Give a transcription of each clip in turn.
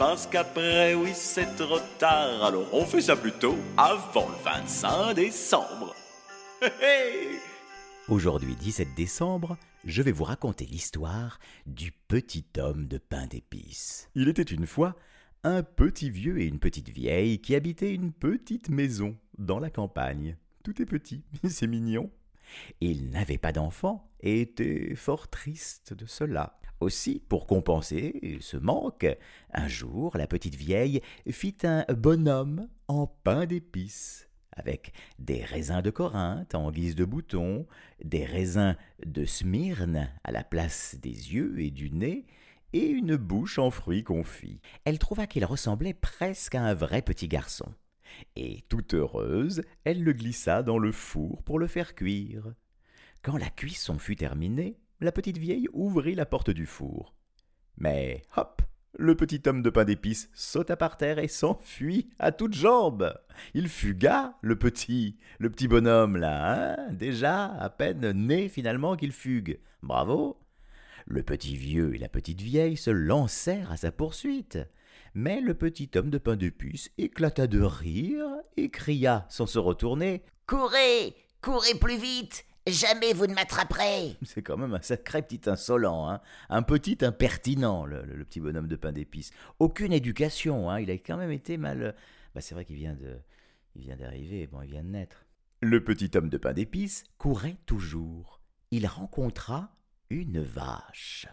Parce qu'après, oui, c'est trop tard. Alors on fait ça plutôt avant le 25 décembre. Aujourd'hui 17 décembre, je vais vous raconter l'histoire du petit homme de pain d'épices. Il était une fois un petit vieux et une petite vieille qui habitaient une petite maison dans la campagne. Tout est petit, c'est mignon. Ils n'avaient pas d'enfants et étaient fort tristes de cela. Aussi, pour compenser ce manque, un jour la petite vieille fit un bonhomme en pain d'épices, avec des raisins de Corinthe en guise de boutons, des raisins de Smyrne à la place des yeux et du nez, et une bouche en fruits confits. Elle trouva qu'il ressemblait presque à un vrai petit garçon. Et toute heureuse, elle le glissa dans le four pour le faire cuire. Quand la cuisson fut terminée, la petite vieille ouvrit la porte du four. Mais hop le petit homme de pain d'épices sauta par terre et s'enfuit à toutes jambes. Il fuga, le petit, le petit bonhomme là, hein déjà à peine né finalement qu'il fugue. Bravo. Le petit vieux et la petite vieille se lancèrent à sa poursuite. Mais le petit homme de pain d'épices éclata de rire et cria sans se retourner. Courez Courez plus vite Jamais vous ne m'attraperez C'est quand même un sacré petit insolent, hein un petit impertinent, le, le- le petit bonhomme de pain d'épices. Aucune éducation, hein il a quand même été mal. Bah, c'est vrai qu'il vient de, il vient d'arriver, bon, il vient de naître. Le petit homme de pain d'épices courait toujours. Il rencontra une vache.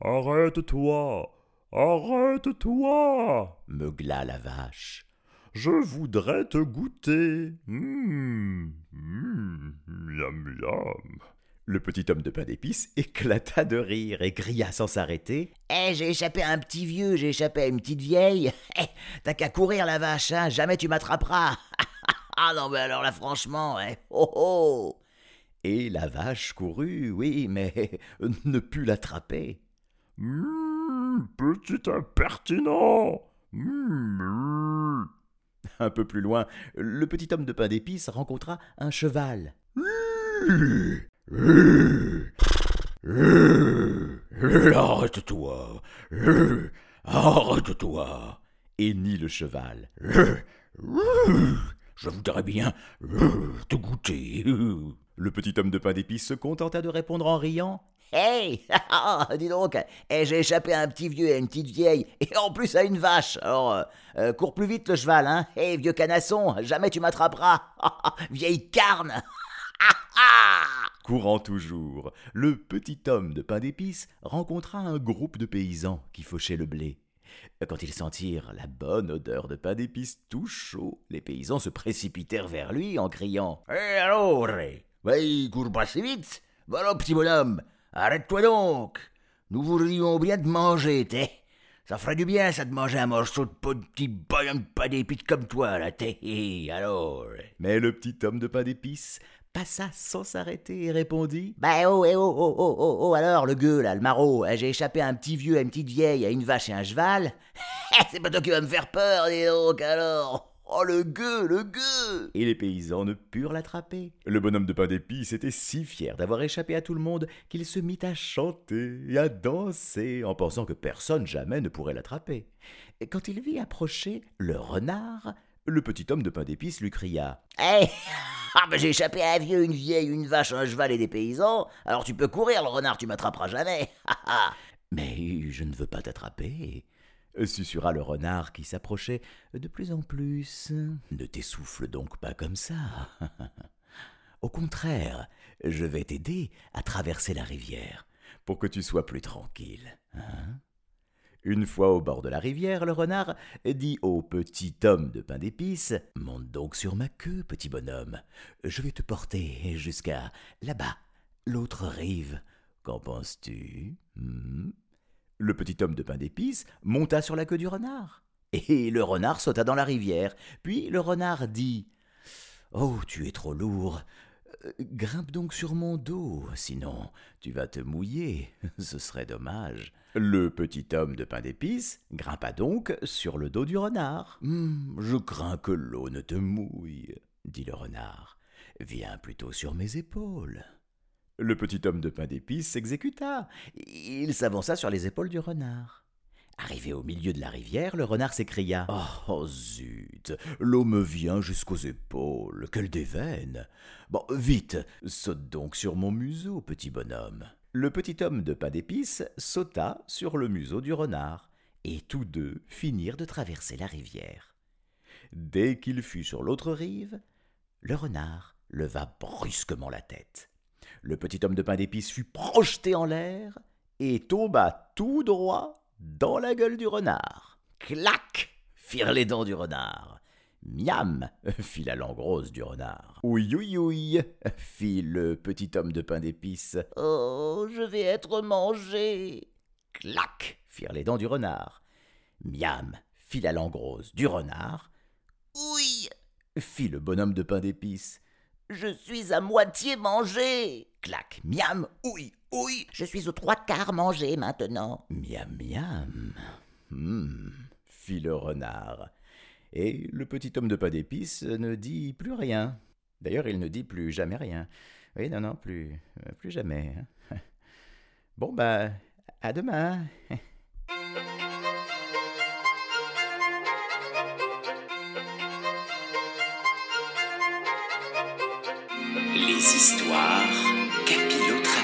Arrête-toi Arrête-toi meugla la vache. Je voudrais te goûter. Mmh, mmh, miam, miam. Le petit homme de pain d'épices éclata de rire et cria sans s'arrêter. Eh, j'ai échappé à un petit vieux, j'ai échappé à une petite vieille. Eh, T'as qu'à courir, la vache, hein, jamais tu m'attraperas. ah non, mais alors là, franchement, eh, oh oh Et la vache courut, oui, mais ne put l'attraper. Mmh, petit impertinent. Mmh, Un peu plus loin, le petit homme de pain d'épices rencontra un cheval. Arrête-toi. Arrête-toi. Hennit le cheval. Je voudrais bien te goûter. Le petit homme de pain d'épices se contenta de répondre en riant. Hey ah, Dis donc, eh, j'ai échappé à un petit vieux et à une petite vieille, et en plus à une vache. Alors, euh, euh, cours plus vite le cheval, hein Eh, vieux canasson, jamais tu m'attraperas. Vieille carne Courant toujours, le petit homme de pain d'épices rencontra un groupe de paysans qui fauchaient le blé. Quand ils sentirent la bonne odeur de pain d'épices tout chaud, les paysans se précipitèrent vers lui en criant Eh alors Oui, cours pas si vite Voilà, petit bonhomme, arrête-toi donc. Nous voudrions bien te manger, t'es. Ça ferait du bien, ça, de manger un morceau de petit bonhomme pas d'épices comme toi, là, t'es. Alors. Mais le petit homme de pain d'épices passa sans s'arrêter et répondit. Bah oh, eh oh, oh, oh, oh, oh, alors, le gueux, là, le maraud, eh, j'ai échappé à un petit vieux, à une petite vieille, à une vache et un cheval. Eh, C'est pas toi qui vas me faire peur, dis donc, alors Oh, le gueux, le gueux Et les paysans ne purent l'attraper. Le bonhomme de pain d'épices était si fier d'avoir échappé à tout le monde qu'il se mit à chanter et à danser en pensant que personne jamais ne pourrait l'attraper. Quand il vit approcher le renard, le petit homme de pain d'épices lui cria Eh Ah ben j'ai échappé à un vieux, une vieille, une vache, un cheval et des paysans. Alors tu peux courir, le renard, tu m'attraperas jamais. Mais je ne veux pas t'attraper, susurra le renard qui s'approchait de plus en plus. Ne t'essouffle donc pas comme ça. Au contraire, je vais t'aider à traverser la rivière. pour que tu sois plus tranquille. Hein une fois au bord de la rivière, le renard dit au petit homme de pain d'épices Monte donc sur ma queue, petit bonhomme. Je vais te porter jusqu'à là-bas, l'autre rive. Qu'en penses-tu hmm? Le petit homme de pain d'épices monta sur la queue du renard. Et le renard sauta dans la rivière. Puis le renard dit Oh, tu es trop lourd. Euh, grimpe donc sur mon dos, sinon tu vas te mouiller, ce serait dommage. Le petit homme de pain d'épices grimpa donc sur le dos du renard. Hum, je crains que l'eau ne te mouille, dit le renard. Viens plutôt sur mes épaules. Le petit homme de pain d'épices s'exécuta. Il s'avança sur les épaules du renard. Arrivé au milieu de la rivière, le renard s'écria Oh zut, l'eau me vient jusqu'aux épaules, quelle déveine Bon, vite, saute donc sur mon museau, petit bonhomme. Le petit homme de pain d'épices sauta sur le museau du renard, et tous deux finirent de traverser la rivière. Dès qu'il fut sur l'autre rive, le renard leva brusquement la tête. Le petit homme de pain d'épices fut projeté en l'air et tomba tout droit dans la gueule du renard. Clac firent les dents du renard. Miam fit la langue rose du renard. Ouï ouï ouï fit le petit homme de pain d'épices. Oh, je vais être mangé. Clac firent les dents du renard. Miam fit la langue rose du renard. Oui fit le bonhomme de pain d'épices. Je suis à moitié mangé. Clac, miam, oui, oui, je suis aux trois quarts mangé maintenant. Miam, miam. Hmm, fit le renard. Et le petit homme de pain d'épices ne dit plus rien. D'ailleurs, il ne dit plus jamais rien. Oui, non, non, plus, euh, plus jamais. Hein. Bon, bah, à demain. Les histoires capillotracées.